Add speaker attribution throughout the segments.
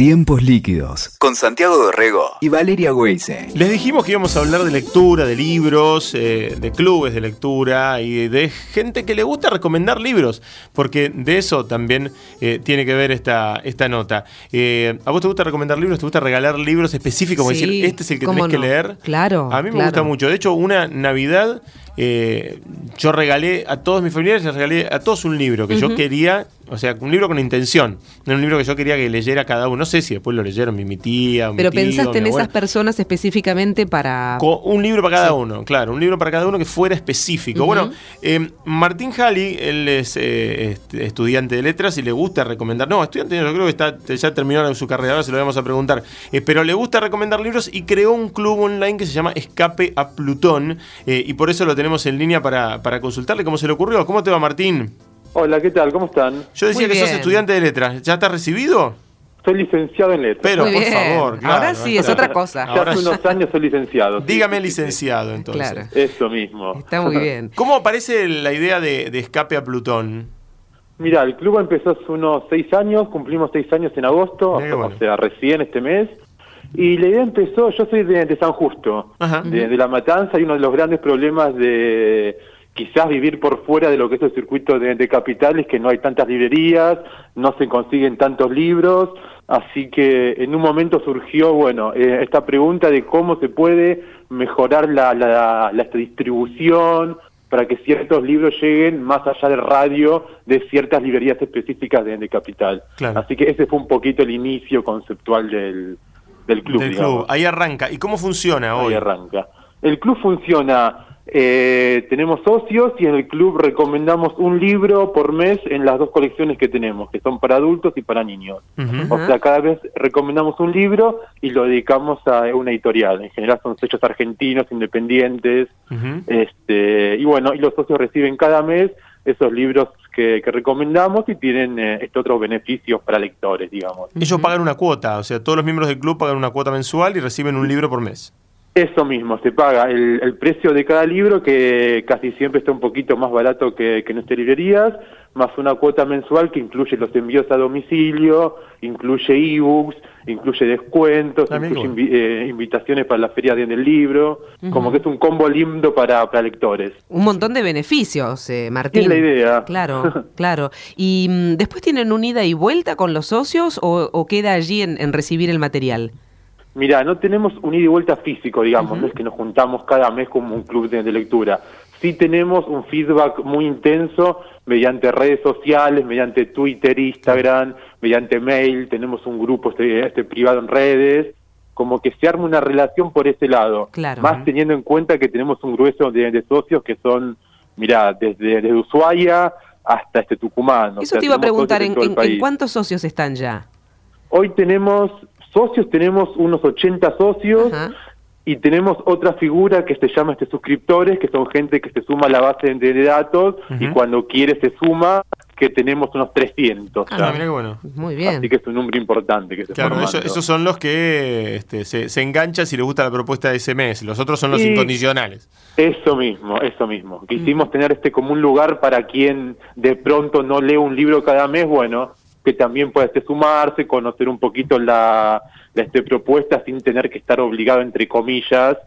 Speaker 1: Tiempos líquidos con Santiago Dorrego y Valeria Weise.
Speaker 2: Les dijimos que íbamos a hablar de lectura, de libros, eh, de clubes de lectura y de gente que le gusta recomendar libros, porque de eso también eh, tiene que ver esta, esta nota. Eh, ¿A vos te gusta recomendar libros? ¿Te gusta regalar libros específicos? Como
Speaker 3: Sí,
Speaker 2: decir, este es el que
Speaker 3: ¿cómo
Speaker 2: tenés que leer.
Speaker 3: Claro,
Speaker 2: A mí me
Speaker 3: claro.
Speaker 2: gusta mucho. De hecho, una Navidad eh, yo regalé a todos mis familiares, les regalé a todos un libro que yo quería, o sea, un libro con intención. No un libro que yo quería que leyera cada uno. No sé si después lo leyeron mi, mi tía, mi
Speaker 3: Pero
Speaker 2: tío,
Speaker 3: pensaste en esas personas específicamente para...
Speaker 2: Un libro para cada uno, claro, un libro para cada uno que fuera específico. Bueno, eh, Martín Jali, él es eh, estudiante de letras y le gusta recomendar. No, estudiante, yo creo que está, ya terminó su carrera, ahora se lo vamos a preguntar. Eh, pero le gusta recomendar libros y creó un club online que se llama Escape a Plutón. y por eso lo tenemos en línea para, para consultarle cómo se le ocurrió. ¿Cómo te va, Martín?
Speaker 4: Hola, ¿qué tal? ¿Cómo están?
Speaker 2: Yo decía
Speaker 3: Muy
Speaker 2: que sos
Speaker 3: bien.
Speaker 2: estudiante de letras. ¿Ya estás recibido?
Speaker 4: Soy licenciado en letras.
Speaker 2: Pero,
Speaker 3: Muy
Speaker 2: por
Speaker 3: bien.
Speaker 2: favor, claro.
Speaker 3: Ahora sí, es otra cosa.
Speaker 4: Ya
Speaker 2: Ahora
Speaker 4: hace unos años soy licenciado. sí,
Speaker 2: Dígame licenciado, entonces.
Speaker 3: Claro.
Speaker 4: Eso mismo.
Speaker 3: Está muy bien.
Speaker 2: ¿Cómo aparece la idea de, de escape a Plutón?
Speaker 4: Mira, el club empezó hace unos seis años, cumplimos seis años en agosto,
Speaker 2: bueno.
Speaker 4: o sea, recién este mes. Y la idea empezó, yo soy de, de San Justo, de, de La Matanza, y uno de los grandes problemas de quizás vivir por fuera de lo que es el circuito de, de capitales, que no hay tantas librerías, no se consiguen tantos libros, así que en un momento surgió, bueno, eh, esta pregunta de cómo se puede mejorar la, la, la distribución para que ciertos libros lleguen más allá del radio de ciertas librerías específicas de, de capital.
Speaker 2: Claro.
Speaker 4: Así que ese fue un poquito el inicio conceptual del, del club.
Speaker 2: del
Speaker 4: digamos.
Speaker 2: club. Ahí arranca. ¿Y cómo funciona hoy?
Speaker 4: Ahí arranca. El club funciona, eh, tenemos socios y en el club recomendamos un libro por mes en las dos colecciones que tenemos, que son para adultos y para niños. O sea, cada vez recomendamos un libro y lo dedicamos a una editorial. En general son sellos argentinos, independientes. Este, y bueno, y los socios reciben cada mes esos libros que, que recomendamos y tienen eh, este otros beneficios para lectores, digamos.
Speaker 2: Ellos pagan una cuota, o sea, todos los miembros del club pagan una cuota mensual y reciben un libro por mes.
Speaker 4: Eso mismo, se paga el, el precio de cada libro, que casi siempre está un poquito más barato que, que en nuestras librerías, más una cuota mensual que incluye los envíos a domicilio, incluye ebooks, incluye descuentos,
Speaker 2: Ah, bien,
Speaker 4: incluye invi- eh, invitaciones para la feria de- del libro, como que es un combo lindo para, para lectores.
Speaker 3: Un montón de beneficios, eh, Martín.
Speaker 4: Es la idea.
Speaker 3: Claro, claro. ¿Y mm, después tienen un ida y vuelta con los socios o, o queda allí en, en recibir el material?
Speaker 4: Mira, no tenemos un ida y vuelta físico, digamos, no es que nos juntamos cada mes como un club de, de lectura. Sí tenemos un feedback muy intenso mediante redes sociales, mediante Twitter, Instagram, mediante mail, tenemos un grupo este, este privado en redes, como que se arma una relación por ese lado.
Speaker 3: Claro.
Speaker 4: Más teniendo en cuenta que tenemos un grueso de, de socios que son, mira, desde, desde Ushuaia hasta este Tucumán. o
Speaker 3: Eso
Speaker 4: sea,
Speaker 3: te iba a preguntar, ¿en, cuántos socios están ya?
Speaker 4: Hoy tenemos socios, tenemos unos 80 socios
Speaker 3: Ajá.
Speaker 4: y tenemos otra figura que se llama este suscriptores, que son gente que se suma a la base de datos y cuando quiere se suma, que tenemos unos 300.
Speaker 2: Ah, bueno.
Speaker 3: Muy bien.
Speaker 4: Así que es un número importante que se
Speaker 2: Claro, esos son los que este, se, se enganchan si les gusta la propuesta de ese mes. Los otros son los incondicionales.
Speaker 4: Eso mismo, eso mismo. Quisimos
Speaker 3: Mm.
Speaker 4: tener este como un lugar para quien de pronto no lee un libro cada mes, bueno, que también pueda este, sumarse, conocer un poquito la, la este, propuesta sin tener que estar obligado, entre comillas,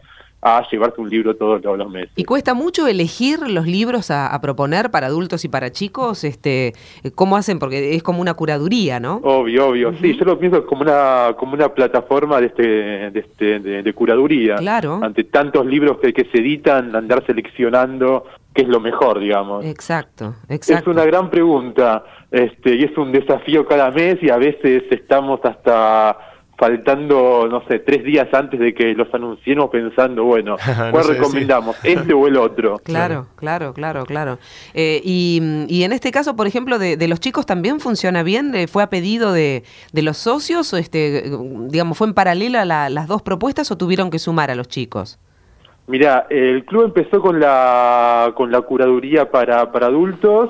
Speaker 4: a llevarse un libro todos los, meses.
Speaker 3: ¿Y cuesta mucho elegir los libros a, a proponer para adultos y para chicos? Este, ¿Cómo hacen? Porque es como una curaduría, ¿no?
Speaker 4: Obvio, obvio. Sí, yo lo pienso como una como una plataforma de este de este de, de curaduría.
Speaker 3: Claro.
Speaker 4: Ante tantos libros que, que se editan, andar seleccionando qué es lo mejor, digamos.
Speaker 3: Exacto,
Speaker 4: Es
Speaker 3: exacto.
Speaker 4: una gran pregunta, este, y es un desafío cada mes y a veces estamos hasta faltando, no sé, tres días antes de que los anunciemos pensando, bueno,
Speaker 2: No
Speaker 4: ¿cuál
Speaker 2: sé,
Speaker 4: recomendamos? ¿Este o el otro?
Speaker 3: Claro, claro, claro, claro. Eh, y, y en este caso, por ejemplo, de, de los chicos también funciona bien. ¿Fue a pedido de, de los socios? O este, digamos, ¿fue en paralelo a la- las dos propuestas o tuvieron que sumar a los chicos?
Speaker 4: Mira, el club empezó con la con la curaduría para, para adultos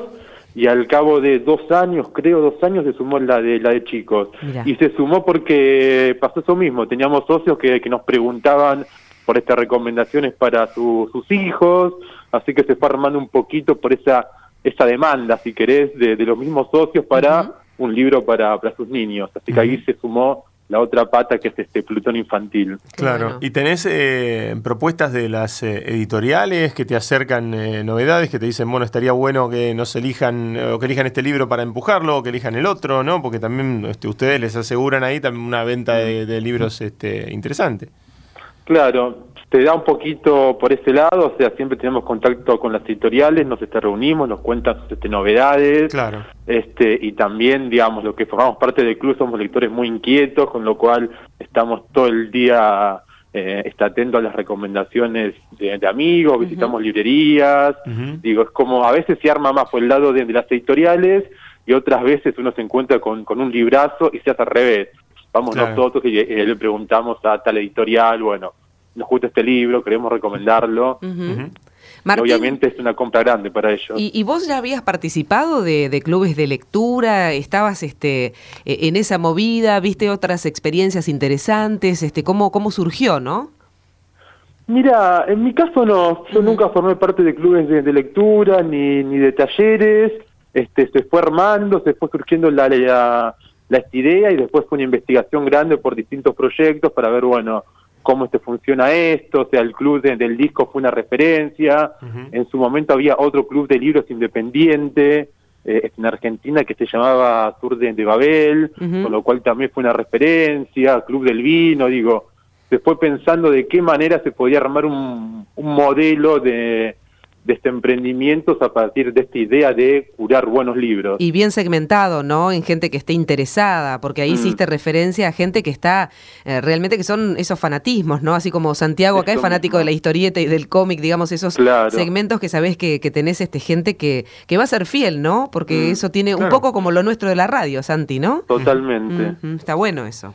Speaker 4: y al cabo de dos años, creo dos años, se sumó la de la de chicos.
Speaker 3: Mirá.
Speaker 4: Y se sumó porque pasó eso mismo, teníamos socios que, que nos preguntaban por estas recomendaciones para su- sus hijos, así que se fue armando un poquito por esa esa demanda, si querés, de, de los mismos socios para un libro para, para sus niños. Así que ahí se sumó la otra pata que es este Plutón infantil.
Speaker 2: Claro, y tenés eh, propuestas de las eh, editoriales que te acercan eh, novedades, que te dicen, bueno, estaría bueno que nos elijan, o que elijan este libro para empujarlo, o que elijan el otro, ¿no? Porque también este, ustedes les aseguran ahí también una venta de, de libros este, interesante.
Speaker 4: Claro, te da un poquito por ese lado, o sea, siempre tenemos contacto con las editoriales, nos este, reunimos, nos cuentan este, novedades,
Speaker 2: claro.
Speaker 4: este, y también, digamos, lo que formamos parte del club somos lectores muy inquietos, con lo cual estamos todo el día eh, está atento a las recomendaciones de, amigos, visitamos librerías, digo, es como a veces se arma más por el lado de, las editoriales y otras veces uno se encuentra con, con un librazo y se hace al revés. Vamos nosotros y, y le preguntamos a tal editorial, bueno, nos gusta este libro, queremos recomendarlo. obviamente es una compra grande para ellos.
Speaker 3: ¿Y, vos ya habías participado de, clubes de lectura? ¿Estabas este, e, en esa movida? ¿Viste otras experiencias interesantes? Este, ¿cómo, ¿Cómo surgió, no?
Speaker 4: Mira, en mi caso no, yo nunca formé parte de clubes de, lectura ni, ni de talleres, este, se fue armando, se fue surgiendo la, la, la idea y después fue una investigación grande por distintos proyectos para ver, bueno, cómo este funciona esto, o sea, el club del disco fue una referencia, en su momento había otro club de libros independiente eh, en Argentina que se llamaba Sur de, Babel, con lo cual también fue una referencia, Club del Vino, digo, se fue pensando de qué manera se podía armar un modelo de, de este emprendimiento a partir de esta idea de curar buenos libros.
Speaker 3: Y bien segmentado, ¿no? En gente que esté interesada, porque ahí mm. hiciste referencia a gente que está eh, realmente que son esos fanatismos, ¿no? Así como Santiago acá es fanático de la historieta y del cómic, digamos, esos segmentos que sabés que, que, tenés este gente que, que va a ser fiel, ¿no? Porque mm. eso tiene un poco como lo nuestro de la radio, Santi, ¿no?
Speaker 4: Totalmente.
Speaker 3: está bueno eso.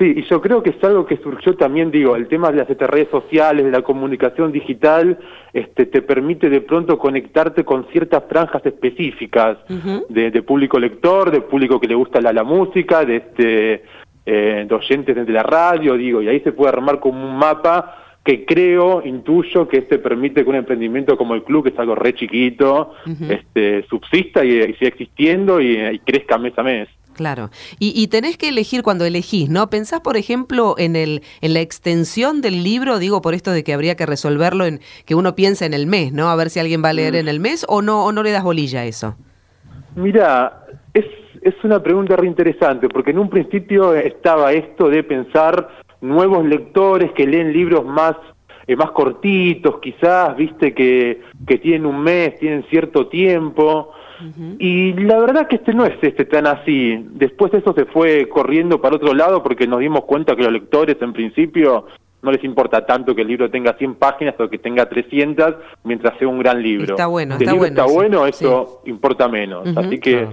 Speaker 4: Sí, y yo creo que es algo que surgió también, digo, el tema de las redes sociales, de la comunicación digital, este, te permite de pronto conectarte con ciertas franjas específicas de, público lector, de público que le gusta la, la música, de, este, eh, de oyentes de la radio, digo, y ahí se puede armar como un mapa que creo, intuyo, que este permite que un emprendimiento como el club, que es algo re chiquito, este, subsista y, siga existiendo y crezca mes a mes.
Speaker 3: Claro. Y, tenés que elegir cuando elegís, ¿no? ¿Pensás, por ejemplo, en, el, en la extensión del libro? Digo, por esto de que habría que resolverlo en que uno piensa en el mes, ¿no? A ver si alguien va a leer mm. en el mes o no, o no le das bolilla a eso.
Speaker 4: Mira, es, es una pregunta re interesante, porque en un principio estaba esto de pensar nuevos lectores que leen libros más eh, más cortitos, quizás, viste, que, que tienen un mes, tienen cierto tiempo. Y la verdad que este no es este tan así. Después eso se fue corriendo para otro lado porque nos dimos cuenta que los lectores en principio no les importa tanto que el libro tenga 100 páginas o que tenga 300 mientras sea un gran libro.
Speaker 3: Está bueno,
Speaker 4: está
Speaker 3: bueno.
Speaker 4: Está bueno, eso importa menos. Así que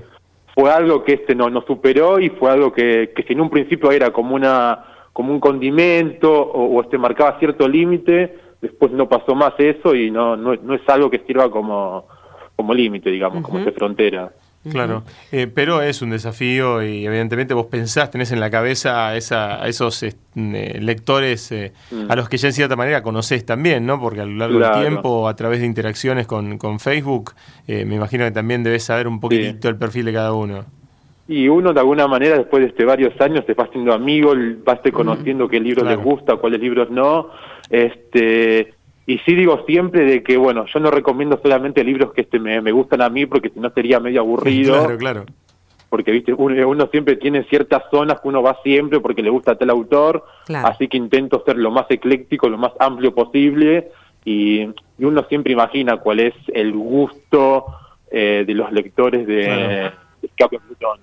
Speaker 4: fue algo que este no nos superó y fue algo que, que si en un principio era como una como un condimento o, este marcaba cierto límite, después no pasó más eso y no, no, no es algo que sirva como como límite, digamos, como esa frontera.
Speaker 2: Claro, eh, pero es un desafío y evidentemente vos pensás, tenés en la cabeza a, esa, a esos eh, lectores eh, mm. a los que ya en cierta manera conocés también, ¿no? Porque a lo largo del tiempo, a través de interacciones con, con Facebook, me imagino que también debes saber un poquitito el perfil de cada uno.
Speaker 4: Y uno de alguna manera después de este varios años te va haciendo amigo, vas te conociendo qué libros les gusta, cuáles libros no, este y sí digo siempre de que, bueno, yo no recomiendo solamente libros que este me, gustan a mí porque si no sería medio aburrido.
Speaker 2: Claro, claro.
Speaker 4: Porque, viste, uno, siempre tiene ciertas zonas que uno va siempre porque le gusta tal autor. Así que intento ser lo más ecléctico, lo más amplio posible. Y, uno siempre imagina cuál es el gusto eh, de los lectores de, Escape Plutón.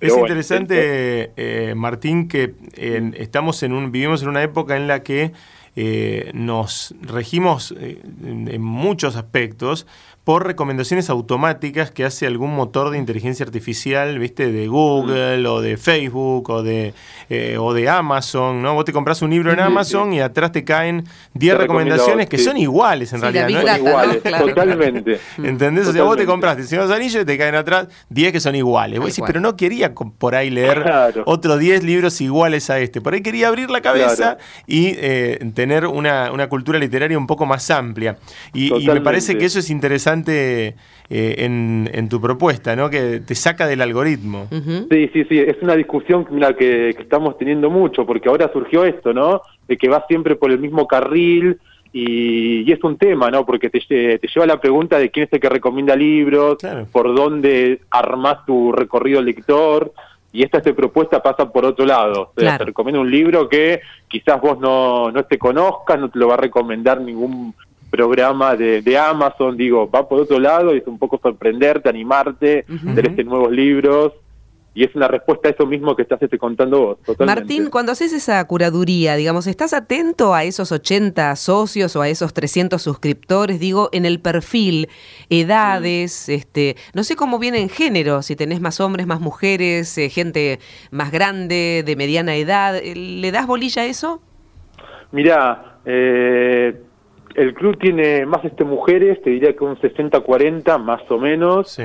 Speaker 2: es interesante, eh, Martín, que estamos en un, vivimos en una época en la que eh, nos regimos eh, en, muchos aspectos por recomendaciones automáticas que hace algún motor de inteligencia artificial, ¿viste? De Google mm. o de Facebook o de, eh, o de Amazon, ¿no? Vos te compras un libro en Amazon y atrás te caen 10 recomendaciones que son iguales en realidad,
Speaker 4: ¿no? Son iguales, totalmente.
Speaker 2: ¿Entendés? O sea, vos te compraste Señor Anillos y te caen atrás 10 que son iguales. Vos decís, pero no quería por ahí leer otros 10 libros iguales a este. Por ahí quería abrir la cabeza y eh, tener una, cultura literaria un poco más amplia. y me parece que eso es interesante eh, en, tu propuesta, ¿no? Que te saca del algoritmo.
Speaker 4: Sí, sí, sí, es una discusión mira, que, estamos teniendo mucho, porque ahora surgió esto, ¿no? De que va siempre por el mismo carril y, es un tema, ¿no? Porque te, te, lleva la pregunta de quién es el que recomienda libros, por dónde armás tu recorrido lector y esta, esta propuesta pasa por otro lado. Te recomiendo un libro que quizás vos no, no te conozcas, no te lo va a recomendar ningún programa de, de Amazon, digo, va por otro lado y es un poco sorprenderte, animarte, uh nuevos libros y es una respuesta a eso mismo que estás este, contando vos. Totalmente.
Speaker 3: Martín, cuando haces esa curaduría, digamos, ¿estás atento a esos 80 socios o a esos 300 suscriptores? Digo, en el perfil, edades, este, no sé cómo viene en género, si tenés más hombres, más mujeres, eh, gente más grande, de mediana edad, ¿le das bolilla a eso?
Speaker 4: Mirá, eh, el club tiene más este mujeres, te diría que un 60-40 más o menos. Sí.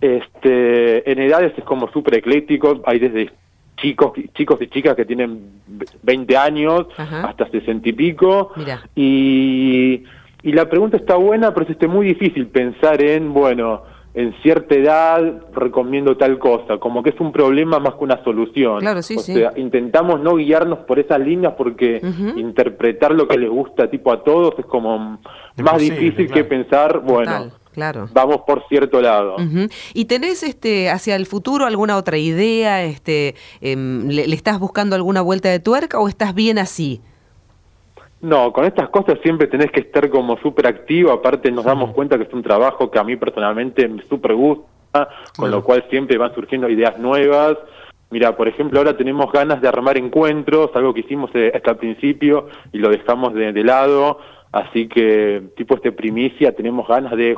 Speaker 4: Este, en edades es como súper ecléctico, hay desde chicos, chicos y chicas que tienen 20 años hasta 60 y pico. Y, y la pregunta está buena, pero es este, muy difícil pensar en, bueno, en cierta edad recomiendo tal cosa, como que es un problema más que una solución.
Speaker 3: Claro, sí,
Speaker 4: o sea, intentamos no guiarnos por esas líneas porque interpretar lo que les gusta tipo a todos es como más difícil que pensar, bueno, Claro. Vamos por cierto lado.
Speaker 3: ¿Y tenés este hacia el futuro alguna otra idea? Este, em, le, estás buscando alguna vuelta de tuerca o estás bien así?
Speaker 4: No, con estas cosas siempre tenés que estar como súper activo. Aparte nos damos cuenta que es un trabajo que a mí personalmente me súper gusta, con lo cual siempre van surgiendo ideas nuevas. Mira, por ejemplo, ahora tenemos ganas de armar encuentros, algo que hicimos eh, hasta el principio y lo dejamos de lado Así que, tipo este primicia, tenemos ganas de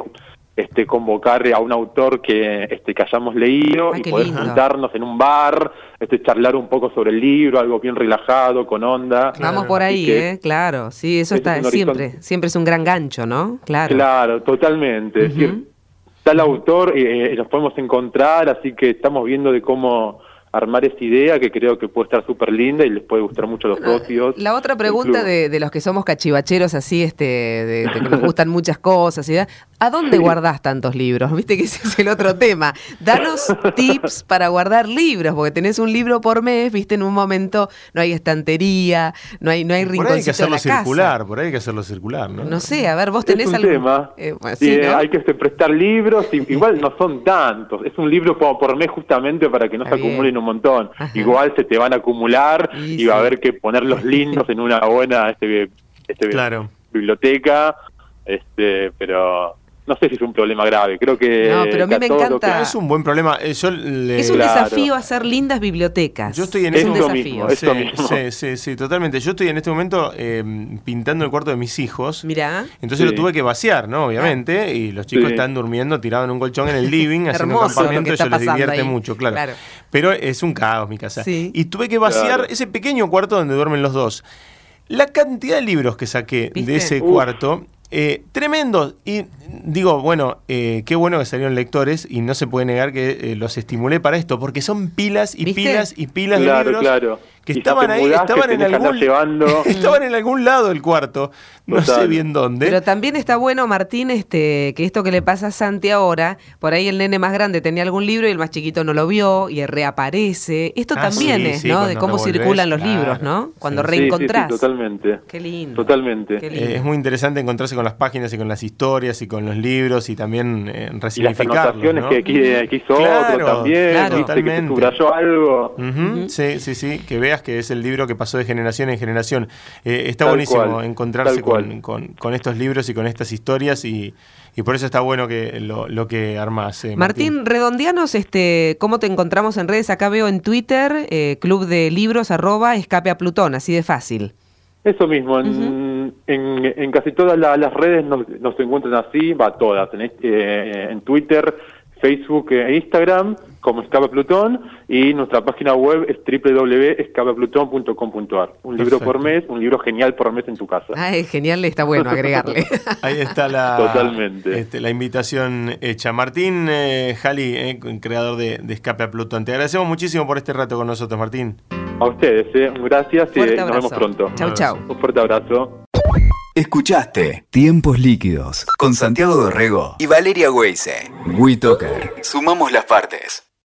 Speaker 4: este convocar a un autor que este que hayamos leído y poder juntarnos en un bar, este charlar un poco sobre el libro, algo bien relajado, con onda.
Speaker 3: Vamos por ahí, eh, claro, sí, eso está siempre, siempre es un gran gancho, ¿no?
Speaker 4: Claro. Claro, totalmente. Es decir, el autor, y eh, los podemos encontrar, así que estamos viendo de cómo armar esa idea que creo que puede estar súper linda y les puede gustar mucho a los socios.
Speaker 3: La otra pregunta de, de, los que somos cachivacheros así, este, de, que nos gustan muchas cosas, y ¿a dónde guardás tantos libros? Viste que ese es el otro tema. Danos tips para guardar libros, porque tenés un libro por mes, viste, en un momento no hay estantería, no hay, no hay rinconcito Por ahí hay que
Speaker 2: hacerlo circular, por ahí hay que hacerlo circular, ¿no?
Speaker 3: No sé, a ver, vos tenés
Speaker 4: es un tema. Eh, hay que prestar libros, igual no son tantos, es un libro como por mes justamente para que no se acumulen un montón. Igual se te van a acumular y, va a haber que ponerlos lindos en una buena este, este biblioteca, este, pero no sé si es un problema grave, creo que...
Speaker 3: No, pero a mí me encanta...
Speaker 2: Es un buen problema. Eh,
Speaker 3: es un desafío hacer lindas bibliotecas.
Speaker 2: Yo estoy en
Speaker 3: es
Speaker 2: un
Speaker 3: desafío.
Speaker 2: sí, sí, sí, sí, totalmente. Yo estoy en este momento eh, pintando el cuarto de mis hijos.
Speaker 3: Mirá.
Speaker 2: Entonces lo tuve que vaciar, ¿no? Obviamente. Y los chicos están durmiendo tirados en un colchón en el living, haciendo un campamento. Eso les divierte mucho, claro. Pero es un caos mi casa. Y tuve que vaciar ese pequeño cuarto donde duermen los dos. La cantidad de libros que saqué de ese cuarto eh, tremendo. Y digo, bueno, eh, qué bueno que salieron lectores y no se puede negar que eh, los estimulé para esto, porque son pilas y pilas y pilas de libros.
Speaker 4: Claro
Speaker 2: que estaban ahí, estaban en algún estaban en algún lado del cuarto, no sé bien dónde.
Speaker 3: Pero también está bueno, Martín, este, que esto que le pasa a Santi ahora, por ahí el nene más grande tenía algún libro y el más chiquito no lo vio y reaparece. Esto ah, también es, ¿no? de cómo circulan los libros, ¿no? Cuando reencontrás.
Speaker 4: totalmente.
Speaker 3: Qué lindo.
Speaker 4: Totalmente.
Speaker 2: Eh, es muy interesante encontrarse con las páginas y con las historias y con los libros y también eh, resignificarlos.
Speaker 4: Y las que aquí, hizo otro también, claro, totalmente. que algo.
Speaker 2: Sí, sí, sí, que vea que es el libro que pasó de generación en generación. Eh, está buenísimo encontrarse con, estos libros y con estas historias y, por eso está bueno que lo, que armas.
Speaker 3: Eh, Martín. redondianos, este, ¿cómo te encontramos en redes? Acá veo en Twitter, eh, club de libros, arroba, escape a Plutón, así de fácil.
Speaker 4: Eso mismo, en, en, casi todas las redes nos, nos, encuentran así, va todas, en, este, en Twitter, Facebook e Instagram como Escapa Plutón y nuestra página web es www.escapaplutón.com.ar. Un libro por mes, un libro genial por mes en tu casa.
Speaker 3: Ah, es genial, está bueno agregarle.
Speaker 2: Ahí está la,
Speaker 4: Totalmente.
Speaker 2: Este, la invitación hecha. Martín eh, Jali, eh, creador de, Escape a Plutón. Te agradecemos muchísimo por este rato con nosotros, Martín.
Speaker 4: A ustedes, eh. gracias y nos vemos pronto.
Speaker 3: Chau, chau.
Speaker 4: Un fuerte abrazo.
Speaker 1: Escuchaste Tiempos Líquidos con Santiago Dorrego y Valeria Weise. WeToker. Sumamos las partes.